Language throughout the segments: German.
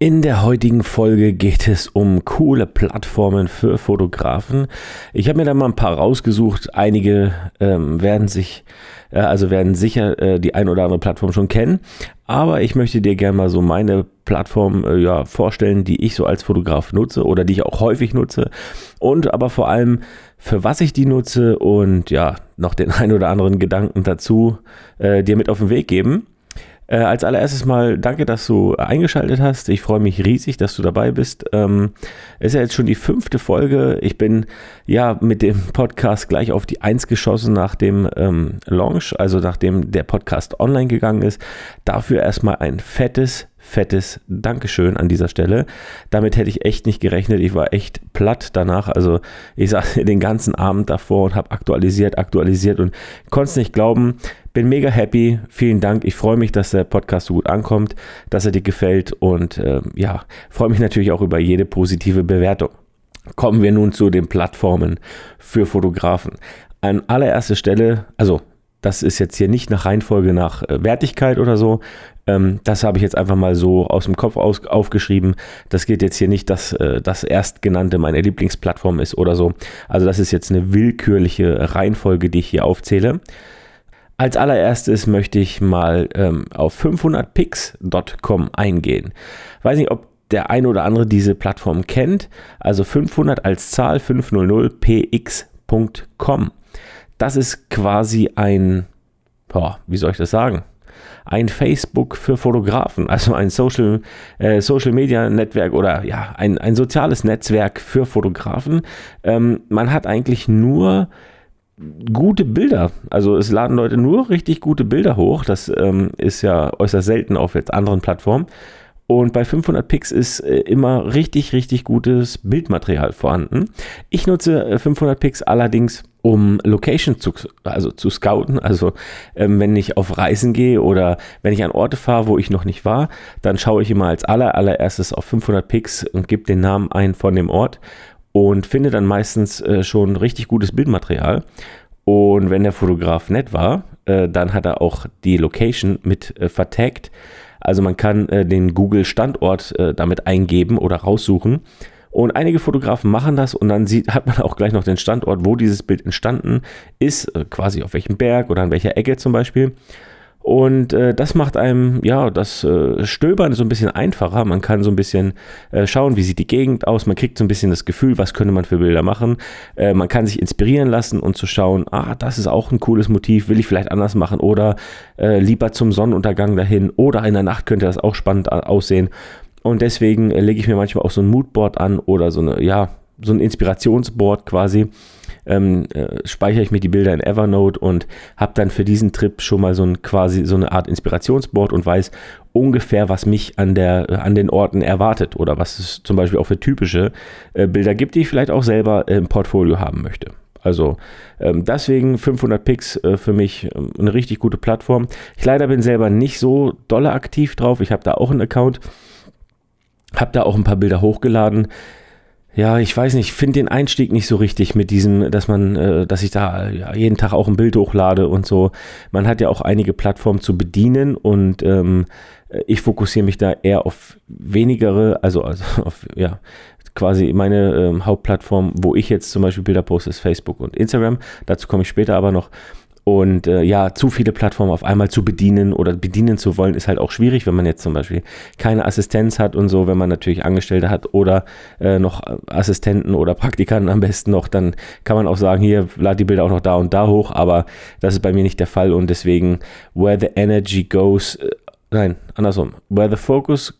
In der heutigen Folge geht es um coole Plattformen für Fotografen. Ich habe mir da mal ein paar rausgesucht. Einige ähm, werden sich, äh, also werden sicher äh, die ein oder andere Plattform schon kennen. Aber ich möchte dir gerne mal so meine Plattform äh, ja, vorstellen, die ich so als Fotograf nutze oder die ich auch häufig nutze. Und aber vor allem, für was ich die nutze und ja, noch den ein oder anderen Gedanken dazu äh, dir mit auf den Weg geben. Äh, als allererstes mal danke, dass du eingeschaltet hast. Ich freue mich riesig, dass du dabei bist. Ähm, ist ja jetzt schon die fünfte Folge. Ich bin ja mit dem Podcast gleich auf die Eins geschossen nach dem ähm, Launch, also nachdem der Podcast online gegangen ist. Dafür erstmal ein fettes, fettes Dankeschön an dieser Stelle. Damit hätte ich echt nicht gerechnet. Ich war echt platt danach. Also ich saß den ganzen Abend davor und habe aktualisiert, aktualisiert und konnte es nicht glauben. Bin mega happy. Vielen Dank. Ich freue mich, dass der Podcast so gut ankommt, dass er dir gefällt und äh, ja, freue mich natürlich auch über jede positive Bewertung. Kommen wir nun zu den Plattformen für Fotografen. An allererster Stelle, also das ist jetzt hier nicht nach Reihenfolge nach äh, Wertigkeit oder so. Ähm, das habe ich jetzt einfach mal so aus dem Kopf aufgeschrieben. Das geht jetzt hier nicht, dass äh, das erstgenannte meine Lieblingsplattform ist oder so. Also das ist jetzt eine willkürliche Reihenfolge, die ich hier aufzähle. Als allererstes möchte ich mal ähm, auf 500pix.com eingehen. Weiß nicht, ob der eine oder andere diese Plattform kennt. Also 500 als Zahl 500px.com. Das ist quasi ein, boah, wie soll ich das sagen? Ein Facebook für Fotografen, also ein Social, äh, Social Media Netzwerk oder ja, ein, ein soziales Netzwerk für Fotografen. Ähm, man hat eigentlich nur gute Bilder. Also es laden Leute nur richtig gute Bilder hoch. Das ähm, ist ja äußerst selten auf jetzt anderen Plattformen. Und bei 500 Pix ist äh, immer richtig, richtig gutes Bildmaterial vorhanden. Ich nutze 500 äh, Pix allerdings, um Location zu, also zu scouten. Also ähm, wenn ich auf Reisen gehe oder wenn ich an Orte fahre, wo ich noch nicht war, dann schaue ich immer als aller, allererstes auf 500 Pix und gebe den Namen ein von dem Ort und finde dann meistens äh, schon richtig gutes Bildmaterial. Und wenn der Fotograf nett war, äh, dann hat er auch die Location mit äh, vertagt. Also man kann äh, den Google-Standort äh, damit eingeben oder raussuchen. Und einige Fotografen machen das und dann sieht, hat man auch gleich noch den Standort, wo dieses Bild entstanden ist, äh, quasi auf welchem Berg oder an welcher Ecke zum Beispiel. Und äh, das macht einem, ja, das äh, Stöbern so ein bisschen einfacher. Man kann so ein bisschen äh, schauen, wie sieht die Gegend aus. Man kriegt so ein bisschen das Gefühl, was könnte man für Bilder machen. Äh, man kann sich inspirieren lassen und zu schauen, ah, das ist auch ein cooles Motiv, will ich vielleicht anders machen oder äh, lieber zum Sonnenuntergang dahin oder in der Nacht könnte das auch spannend aussehen. Und deswegen äh, lege ich mir manchmal auch so ein Moodboard an oder so eine, ja, so ein Inspirationsboard quasi ähm, äh, speichere ich mir die Bilder in Evernote und habe dann für diesen Trip schon mal so ein quasi so eine Art Inspirationsboard und weiß ungefähr, was mich an der äh, an den Orten erwartet oder was es zum Beispiel auch für typische äh, Bilder gibt, die ich vielleicht auch selber im Portfolio haben möchte. Also ähm, deswegen 500 Pix äh, für mich ähm, eine richtig gute Plattform. Ich leider bin selber nicht so dolle aktiv drauf. Ich habe da auch einen Account, habe da auch ein paar Bilder hochgeladen ja, ich weiß nicht, ich finde den Einstieg nicht so richtig mit diesem, dass man, äh, dass ich da ja, jeden Tag auch ein Bild hochlade und so. Man hat ja auch einige Plattformen zu bedienen und ähm, ich fokussiere mich da eher auf wenigere, also, also auf, ja, quasi meine ähm, Hauptplattform, wo ich jetzt zum Beispiel Bilder poste, ist Facebook und Instagram. Dazu komme ich später aber noch. Und äh, ja, zu viele Plattformen auf einmal zu bedienen oder bedienen zu wollen, ist halt auch schwierig, wenn man jetzt zum Beispiel keine Assistenz hat und so, wenn man natürlich Angestellte hat oder äh, noch Assistenten oder Praktikanten am besten noch, dann kann man auch sagen, hier, lad die Bilder auch noch da und da hoch, aber das ist bei mir nicht der Fall und deswegen, where the energy goes, äh, nein, andersrum, where the focus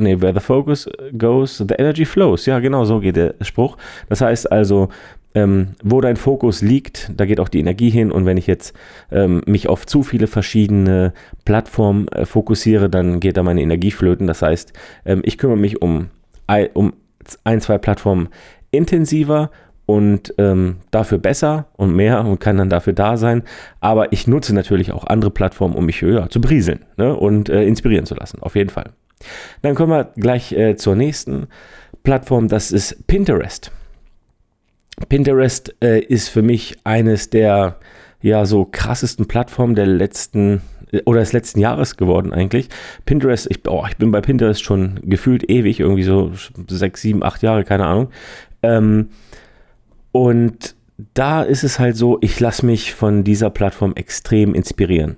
Nee, where the focus goes, the energy flows. Ja, genau so geht der Spruch. Das heißt also, ähm, wo dein Fokus liegt, da geht auch die Energie hin. Und wenn ich jetzt ähm, mich auf zu viele verschiedene Plattformen äh, fokussiere, dann geht da meine Energie flöten. Das heißt, ähm, ich kümmere mich um, um ein, zwei Plattformen intensiver und ähm, dafür besser und mehr und kann dann dafür da sein. Aber ich nutze natürlich auch andere Plattformen, um mich höher zu brieseln ne, und äh, inspirieren zu lassen. Auf jeden Fall. Dann kommen wir gleich äh, zur nächsten Plattform. Das ist Pinterest. Pinterest äh, ist für mich eines der ja so krassesten Plattformen der letzten oder des letzten Jahres geworden eigentlich. Pinterest, ich, oh, ich bin bei Pinterest schon gefühlt ewig, irgendwie so sechs, sieben, acht Jahre, keine Ahnung. Ähm, und da ist es halt so, ich lasse mich von dieser Plattform extrem inspirieren.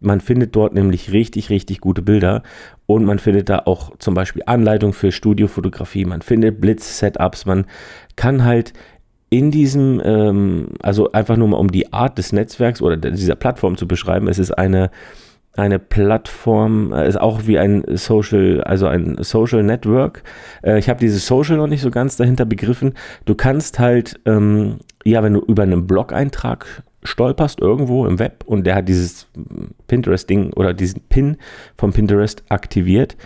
Man findet dort nämlich richtig, richtig gute Bilder und man findet da auch zum Beispiel Anleitung für Studiofotografie, man findet Blitz-Setups, man kann halt in diesem, ähm, also einfach nur mal um die Art des Netzwerks oder dieser Plattform zu beschreiben, es ist eine, eine Plattform, äh, ist auch wie ein Social, also ein Social Network. Äh, ich habe dieses Social noch nicht so ganz dahinter begriffen. Du kannst halt, ähm, ja, wenn du über einen Blog-Eintrag stolperst irgendwo im Web und der hat dieses Pinterest-Ding oder diesen Pin von Pinterest aktiviert,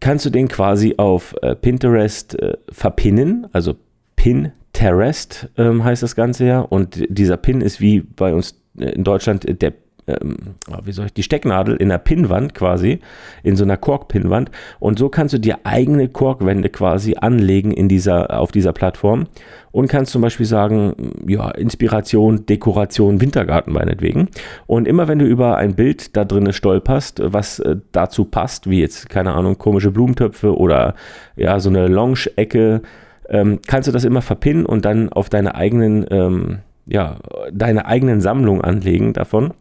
kannst du den quasi auf äh, Pinterest äh, verpinnen, also Pinterest ähm, heißt das Ganze ja. Und dieser Pin ist wie bei uns in Deutschland der ähm, wie soll ich, die Stecknadel in der Pinnwand quasi, in so einer Korkpinnwand. Und so kannst du dir eigene Korkwände quasi anlegen in dieser, auf dieser Plattform und kannst zum Beispiel sagen, ja, Inspiration, Dekoration, Wintergarten meinetwegen. Und immer wenn du über ein Bild da drinnen stolperst, was äh, dazu passt, wie jetzt, keine Ahnung, komische Blumentöpfe oder ja, so eine Lounge-Ecke, ähm, kannst du das immer verpinnen und dann auf deine eigenen, ähm, ja, deine eigenen Sammlung anlegen davon.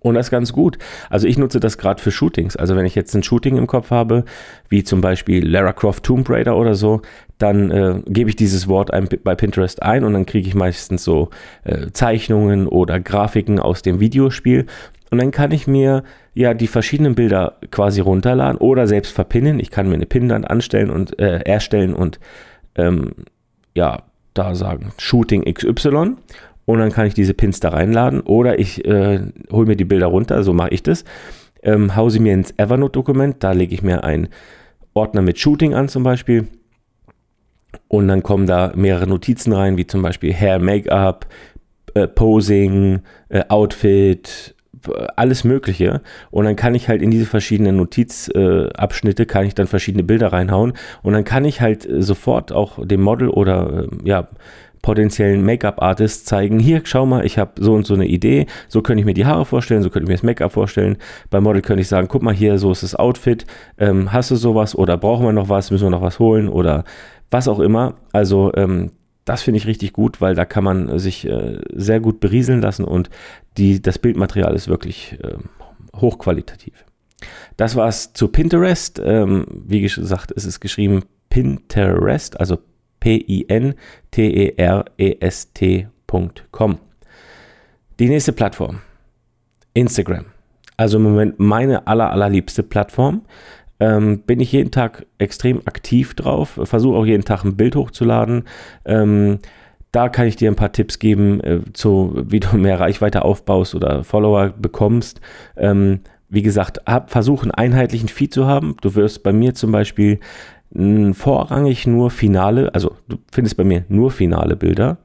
Und das ist ganz gut. Also ich nutze das gerade für Shootings. Also wenn ich jetzt ein Shooting im Kopf habe, wie zum Beispiel Lara Croft Tomb Raider oder so, dann äh, gebe ich dieses Wort ein, bei Pinterest ein und dann kriege ich meistens so äh, Zeichnungen oder Grafiken aus dem Videospiel. Und dann kann ich mir ja die verschiedenen Bilder quasi runterladen oder selbst verpinnen. Ich kann mir eine Pin dann anstellen und äh, erstellen und ähm, ja, da sagen Shooting XY und dann kann ich diese Pins da reinladen oder ich äh, hole mir die Bilder runter, so mache ich das, ähm, hau sie mir ins Evernote-Dokument, da lege ich mir einen Ordner mit Shooting an zum Beispiel und dann kommen da mehrere Notizen rein, wie zum Beispiel Hair, Make-up, äh, Posing, äh, Outfit, alles Mögliche. Und dann kann ich halt in diese verschiedenen Notizabschnitte, äh, kann ich dann verschiedene Bilder reinhauen. Und dann kann ich halt äh, sofort auch dem Model oder äh, ja, potenziellen Make-up-Artists zeigen, hier, schau mal, ich habe so und so eine Idee, so könnte ich mir die Haare vorstellen, so könnte ich mir das Make-up vorstellen. Beim Model könnte ich sagen, guck mal hier, so ist das Outfit, ähm, hast du sowas oder brauchen wir noch was, müssen wir noch was holen oder was auch immer. Also ähm, das finde ich richtig gut, weil da kann man sich äh, sehr gut berieseln lassen und die, das Bildmaterial ist wirklich äh, hochqualitativ. Das war es zu Pinterest. Ähm, wie gesagt, es ist geschrieben Pinterest, also P-I-N-T-E-R-E-S-T.com. Die nächste Plattform, Instagram. Also im Moment meine aller, allerliebste Plattform. Ähm, bin ich jeden Tag extrem aktiv drauf, versuche auch jeden Tag ein Bild hochzuladen. Ähm, da kann ich dir ein paar Tipps geben, äh, zu, wie du mehr Reichweite aufbaust oder Follower bekommst. Ähm, wie gesagt, hab, versuch einen einheitlichen Feed zu haben. Du wirst bei mir zum Beispiel vorrangig nur finale, also du findest bei mir nur finale Bilder,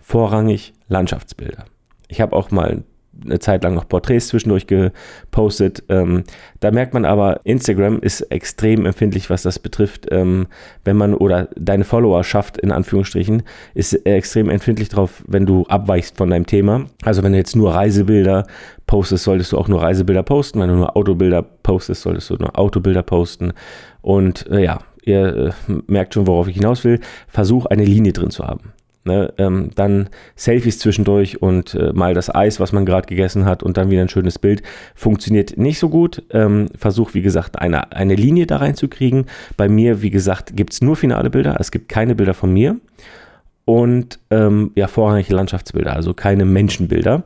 vorrangig Landschaftsbilder. Ich habe auch mal eine Zeit lang noch Porträts zwischendurch gepostet. Ähm, da merkt man aber, Instagram ist extrem empfindlich, was das betrifft. Ähm, wenn man oder deine Follower schafft, in Anführungsstrichen, ist extrem empfindlich drauf, wenn du abweichst von deinem Thema. Also wenn du jetzt nur Reisebilder postest, solltest du auch nur Reisebilder posten. Wenn du nur Autobilder postest, solltest du nur Autobilder posten. Und äh, ja, ihr äh, merkt schon, worauf ich hinaus will, versuch eine Linie drin zu haben. Ne, ähm, dann Selfies zwischendurch und äh, mal das Eis, was man gerade gegessen hat und dann wieder ein schönes Bild. Funktioniert nicht so gut. Ähm, versuch, wie gesagt, eine, eine Linie da reinzukriegen. Bei mir, wie gesagt, gibt es nur finale Bilder. Es gibt keine Bilder von mir. Und ähm, ja, vorrangig Landschaftsbilder, also keine Menschenbilder.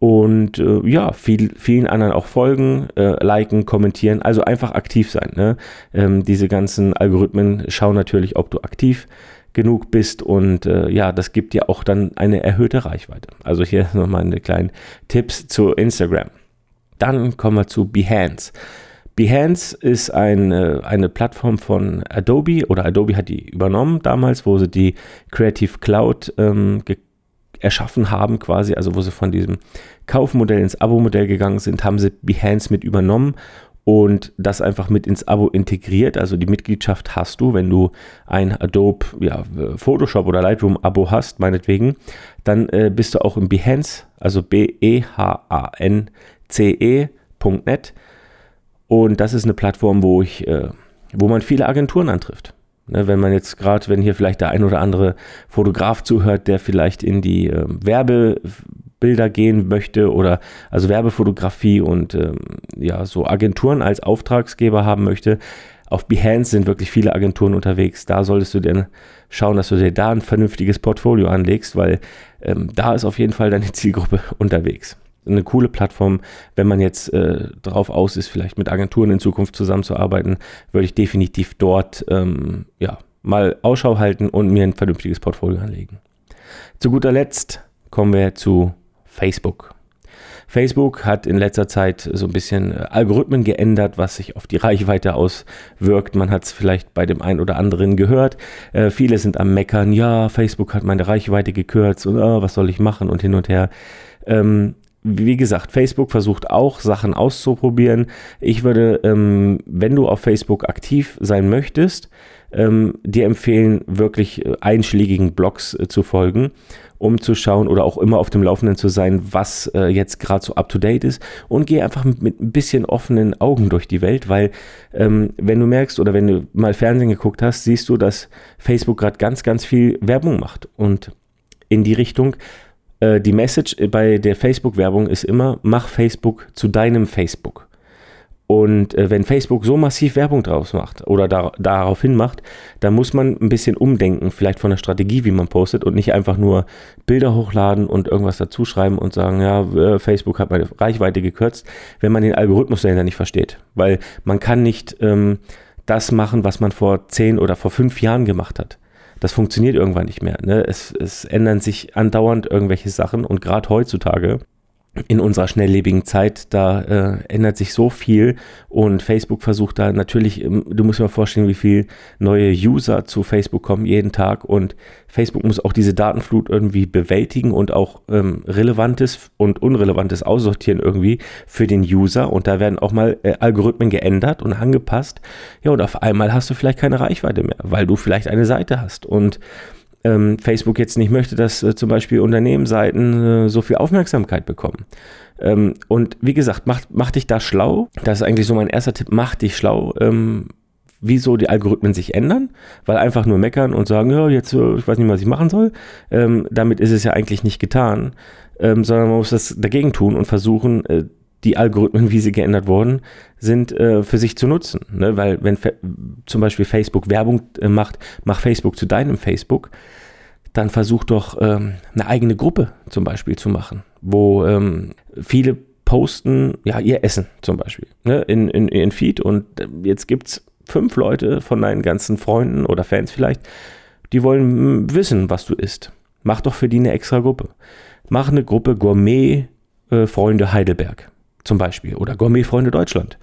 Und äh, ja, viel, vielen anderen auch folgen, äh, liken, kommentieren, also einfach aktiv sein. Ne? Ähm, diese ganzen Algorithmen schauen natürlich, ob du aktiv genug bist und äh, ja, das gibt dir auch dann eine erhöhte Reichweite. Also hier nochmal eine kleinen Tipps zu Instagram. Dann kommen wir zu Behance. Behance ist eine, eine Plattform von Adobe oder Adobe hat die übernommen damals, wo sie die Creative Cloud ähm, erschaffen haben quasi, also wo sie von diesem Kaufmodell ins Abo-Modell gegangen sind, haben sie Behance mit übernommen und das einfach mit ins Abo integriert. Also die Mitgliedschaft hast du, wenn du ein Adobe ja, Photoshop oder Lightroom Abo hast, meinetwegen, dann äh, bist du auch im Behance, also B-E-H-A-N-C-E.net. Und das ist eine Plattform, wo ich, äh, wo man viele Agenturen antrifft. Ne, wenn man jetzt gerade, wenn hier vielleicht der ein oder andere Fotograf zuhört, der vielleicht in die äh, Werbe Bilder gehen möchte oder also Werbefotografie und ähm, ja, so Agenturen als Auftragsgeber haben möchte. Auf Behance sind wirklich viele Agenturen unterwegs. Da solltest du dann schauen, dass du dir da ein vernünftiges Portfolio anlegst, weil ähm, da ist auf jeden Fall deine Zielgruppe unterwegs. Eine coole Plattform, wenn man jetzt äh, darauf aus ist, vielleicht mit Agenturen in Zukunft zusammenzuarbeiten, würde ich definitiv dort ähm, ja, mal Ausschau halten und mir ein vernünftiges Portfolio anlegen. Zu guter Letzt kommen wir zu Facebook. Facebook hat in letzter Zeit so ein bisschen äh, Algorithmen geändert, was sich auf die Reichweite auswirkt. Man hat es vielleicht bei dem einen oder anderen gehört. Äh, viele sind am Meckern, ja, Facebook hat meine Reichweite gekürzt und oh, was soll ich machen und hin und her. Ähm, wie gesagt, Facebook versucht auch Sachen auszuprobieren. Ich würde, ähm, wenn du auf Facebook aktiv sein möchtest, ähm, dir empfehlen, wirklich äh, einschlägigen Blogs äh, zu folgen um zu schauen oder auch immer auf dem Laufenden zu sein, was äh, jetzt gerade so up-to-date ist und geh einfach mit, mit, ein bisschen offenen Augen durch die Welt, weil ähm, wenn du merkst oder wenn du mal Fernsehen geguckt hast, siehst du, dass Facebook gerade ganz, ganz viel Werbung macht und in die Richtung, äh, die Message bei der Facebook-Werbung ist immer, mach Facebook zu deinem Facebook. Und äh, wenn Facebook so massiv Werbung draus macht oder da, daraufhin macht, dann muss man ein bisschen umdenken, vielleicht von der Strategie, wie man postet und nicht einfach nur Bilder hochladen und irgendwas dazu schreiben und sagen, ja, äh, Facebook hat meine Reichweite gekürzt, wenn man den Algorithmus dahinter nicht versteht. Weil man kann nicht ähm, das machen, was man vor zehn oder vor fünf Jahren gemacht hat. Das funktioniert irgendwann nicht mehr. Ne? Es, es ändern sich andauernd irgendwelche Sachen und gerade heutzutage in unserer schnelllebigen Zeit, da äh, ändert sich so viel. Und Facebook versucht da natürlich, ähm, du musst dir mal vorstellen, wie viel neue User zu Facebook kommen jeden Tag. Und Facebook muss auch diese Datenflut irgendwie bewältigen und auch ähm, Relevantes und Unrelevantes aussortieren irgendwie für den User. Und da werden auch mal äh, Algorithmen geändert und angepasst. Ja, und auf einmal hast du vielleicht keine Reichweite mehr, weil du vielleicht eine Seite hast. Und ähm, Facebook jetzt nicht möchte, dass äh, zum Beispiel Unternehmensseiten äh, so viel Aufmerksamkeit bekommen. Ähm, und wie gesagt, mach, mach dich da schlau. Das ist eigentlich so mein erster Tipp. Mach dich schlau. Ähm, wieso die Algorithmen sich ändern, weil einfach nur meckern und sagen, ja, jetzt, äh, ich weiß nicht, was ich machen soll. Ähm, damit ist es ja eigentlich nicht getan, ähm, sondern man muss das dagegen tun und versuchen, äh, die Algorithmen, wie sie geändert wurden, sind äh, für sich zu nutzen. Ne? Weil wenn zum Beispiel Facebook Werbung äh, macht, mach Facebook zu deinem Facebook, dann versuch doch ähm, eine eigene Gruppe zum Beispiel zu machen, wo ähm, viele posten, ja, ihr Essen zum Beispiel ne? in, in, in Feed und äh, jetzt gibt es fünf Leute von deinen ganzen Freunden oder Fans vielleicht, die wollen hm, wissen, was du isst. Mach doch für die eine extra Gruppe. Mach eine Gruppe Gourmet-Freunde äh, Heidelberg zum Beispiel oder Gourmetfreunde Deutschland.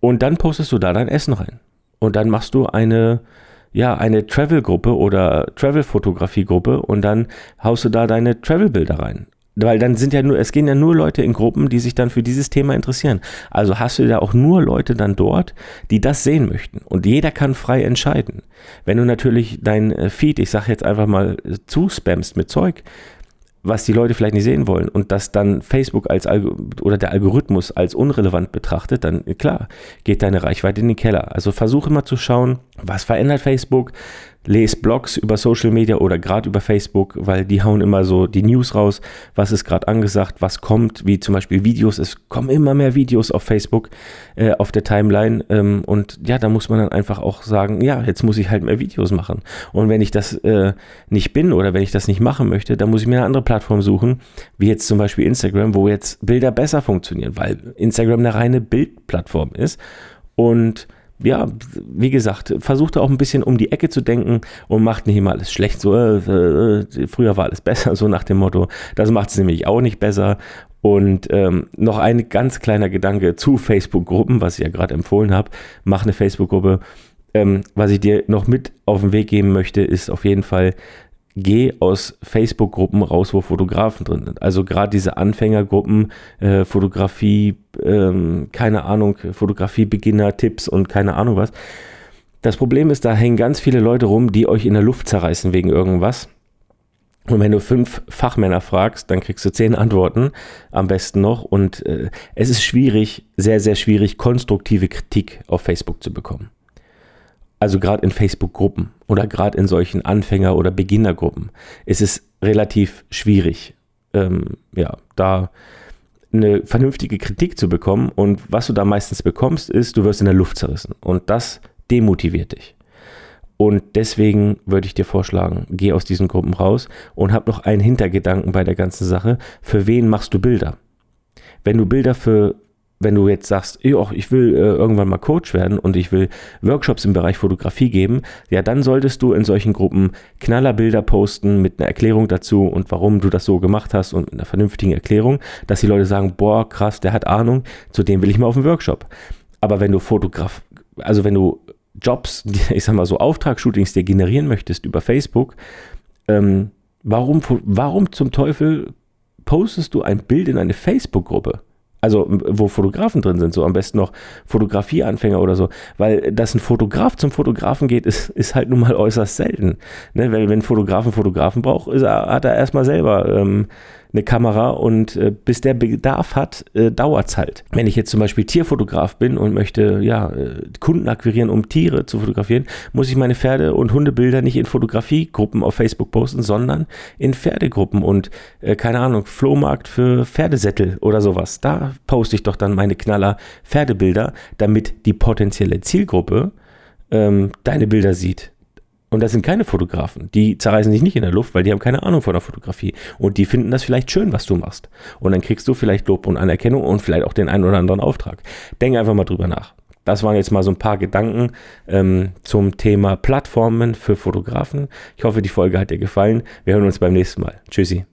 Und dann postest du da dein Essen rein. Und dann machst du eine, ja, eine Travel-Gruppe oder Travel-Fotografie-Gruppe und dann haust du da deine Travel-Bilder rein. Weil dann sind ja nur, es gehen ja nur Leute in Gruppen, die sich dann für dieses Thema interessieren. Also hast du da auch nur Leute dann dort, die das sehen möchten. Und jeder kann frei entscheiden. Wenn du natürlich dein äh, Feed, ich sag jetzt einfach mal, zuspammst mit Zeug, was die Leute vielleicht nicht sehen wollen und das dann Facebook als oder der Algorithmus als unrelevant betrachtet, dann klar, geht deine Reichweite in den Keller. Also versuche immer zu schauen, was verändert Facebook, lese Blogs über Social Media oder gerade über Facebook, weil die hauen immer so die News raus, was ist gerade angesagt, was kommt, wie zum Beispiel Videos. Es kommen immer mehr Videos auf Facebook, äh, auf der Timeline. Ähm, und ja, da muss man dann einfach auch sagen, ja, jetzt muss ich halt mehr Videos machen. Und wenn ich das äh, nicht bin oder wenn ich das nicht machen möchte, dann muss ich mir eine andere Plattform suchen, wie jetzt zum Beispiel Instagram, wo jetzt Bilder besser funktionieren, weil Instagram eine reine Bildplattform ist. Und ja, wie gesagt, versucht auch ein bisschen um die Ecke zu denken und macht nicht immer alles schlecht. So, äh, äh, früher war alles besser, so nach dem Motto. Das macht es nämlich auch nicht besser. Und ähm, noch ein ganz kleiner Gedanke zu Facebook-Gruppen, was ich ja gerade empfohlen habe. Mach eine Facebook-Gruppe. Ähm, was ich dir noch mit auf den Weg geben möchte, ist auf jeden Fall geh aus Facebook-Gruppen raus, wo Fotografen drin sind. Also gerade diese Anfängergruppen, äh, Fotografie, ähm, keine Ahnung, Fotografie-Beginner-Tipps und keine Ahnung was. Das Problem ist, da hängen ganz viele Leute rum, die euch in der Luft zerreißen wegen irgendwas. Und wenn du fünf Fachmänner fragst, dann kriegst du zehn Antworten, am besten noch. Und äh, es ist schwierig, sehr, sehr schwierig, konstruktive Kritik auf Facebook zu bekommen. Also gerade in Facebook-Gruppen oder gerade in solchen Anfänger- oder Beginnergruppen ist es relativ schwierig, ähm, ja, da eine vernünftige Kritik zu bekommen. Und was du da meistens bekommst, ist, du wirst in der Luft zerrissen. Und das demotiviert dich. Und deswegen würde ich dir vorschlagen, geh aus diesen Gruppen raus und hab noch einen Hintergedanken bei der ganzen Sache. Für wen machst du Bilder? Wenn du Bilder für, wenn du jetzt sagst, ich will äh, irgendwann mal Coach werden und ich will Workshops im Bereich Fotografie geben, ja, dann solltest du in solchen Gruppen Knallerbilder posten mit einer Erklärung dazu und warum du das so gemacht hast und einer vernünftigen Erklärung, dass die Leute sagen, boah, krass, der hat Ahnung, zu dem will ich mal auf den Workshop. Aber wenn du Fotograf, also wenn du Jobs, ich sag mal so Auftragsshootings dir generieren möchtest über Facebook, ähm, warum, warum zum Teufel postest du ein Bild in eine Facebook-Gruppe? Also, wo Fotografen drin sind, so am besten noch Fotografieanfänger oder so. Weil, dass ein Fotograf zum Fotografen geht, ist, ist halt nun mal äußerst selten. Ne? Weil, wenn ein Fotograf einen Fotografen braucht, ist er, hat er erstmal selber ähm, eine Kamera und äh, bis der Bedarf hat, äh, dauert es halt. Wenn ich jetzt zum Beispiel Tierfotograf bin und möchte ja, äh, Kunden akquirieren, um Tiere zu fotografieren, muss ich meine Pferde- und Hundebilder nicht in Fotografiegruppen auf Facebook posten, sondern in Pferdegruppen und äh, keine Ahnung, Flohmarkt für Pferdesättel oder sowas. Da poste ich doch dann meine Knaller Pferdebilder, damit die potenzielle Zielgruppe ähm, deine Bilder sieht. Und das sind keine Fotografen. Die zerreißen sich nicht in der Luft, weil die haben keine Ahnung von der Fotografie. Und die finden das vielleicht schön, was du machst. Und dann kriegst du vielleicht Lob und Anerkennung und vielleicht auch den einen oder anderen Auftrag. Denk einfach mal drüber nach. Das waren jetzt mal so ein paar Gedanken ähm, zum Thema Plattformen für Fotografen. Ich hoffe, die Folge hat dir gefallen. Wir hören uns beim nächsten Mal. Tschüssi.